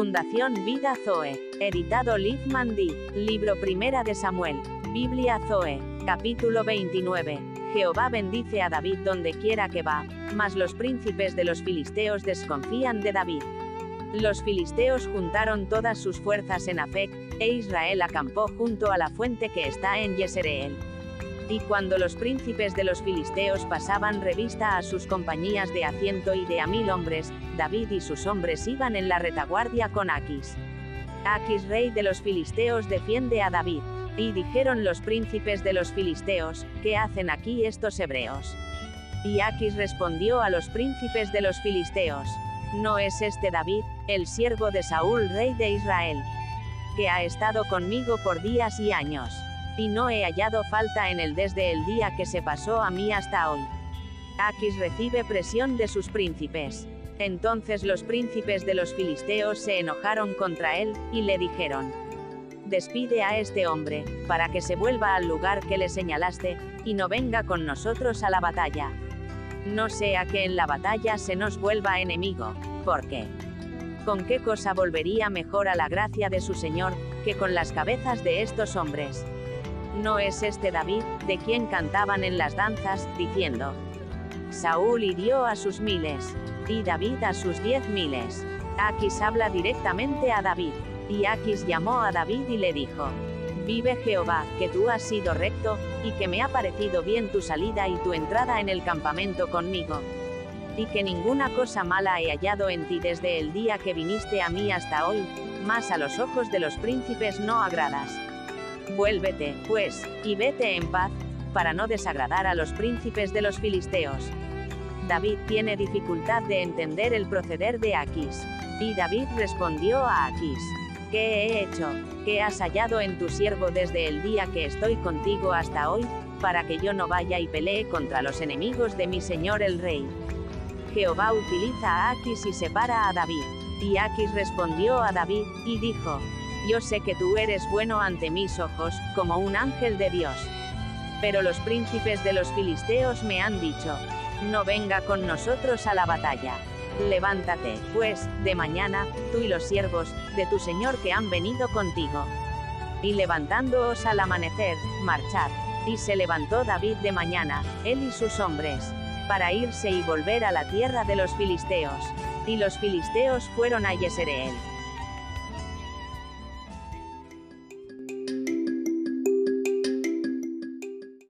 Fundación Vida Zoe. Editado Liv Mandy. Libro Primera de Samuel. Biblia Zoe. Capítulo 29. Jehová bendice a David donde quiera que va, mas los príncipes de los filisteos desconfían de David. Los filisteos juntaron todas sus fuerzas en Afec, e Israel acampó junto a la fuente que está en Yesreel. Y cuando los príncipes de los filisteos pasaban revista a sus compañías de a ciento y de a mil hombres, David y sus hombres iban en la retaguardia con Aquis. Aquis rey de los filisteos defiende a David. Y dijeron los príncipes de los filisteos, ¿qué hacen aquí estos hebreos? Y Aquis respondió a los príncipes de los filisteos, ¿no es este David, el siervo de Saúl rey de Israel? Que ha estado conmigo por días y años y no he hallado falta en él desde el día que se pasó a mí hasta hoy. Aquis recibe presión de sus príncipes. Entonces los príncipes de los filisteos se enojaron contra él, y le dijeron, Despide a este hombre, para que se vuelva al lugar que le señalaste, y no venga con nosotros a la batalla. No sea que en la batalla se nos vuelva enemigo, porque ¿con qué cosa volvería mejor a la gracia de su Señor, que con las cabezas de estos hombres? ¿No es este David, de quien cantaban en las danzas, diciendo, Saúl hirió a sus miles, y David a sus diez miles? Aquis habla directamente a David, y Aquis llamó a David y le dijo, Vive Jehová, que tú has sido recto, y que me ha parecido bien tu salida y tu entrada en el campamento conmigo. Y que ninguna cosa mala he hallado en ti desde el día que viniste a mí hasta hoy, más a los ojos de los príncipes no agradas. Vuélvete, pues, y vete en paz, para no desagradar a los príncipes de los filisteos. David tiene dificultad de entender el proceder de Aquis. Y David respondió a Aquis, ¿qué he hecho? ¿Qué has hallado en tu siervo desde el día que estoy contigo hasta hoy, para que yo no vaya y pelee contra los enemigos de mi señor el rey? Jehová utiliza a Aquis y separa a David. Y Aquis respondió a David, y dijo, yo sé que tú eres bueno ante mis ojos, como un ángel de Dios. Pero los príncipes de los filisteos me han dicho, no venga con nosotros a la batalla. Levántate, pues, de mañana, tú y los siervos, de tu Señor que han venido contigo. Y levantándoos al amanecer, marchad. Y se levantó David de mañana, él y sus hombres, para irse y volver a la tierra de los filisteos. Y los filisteos fueron a Yesreel.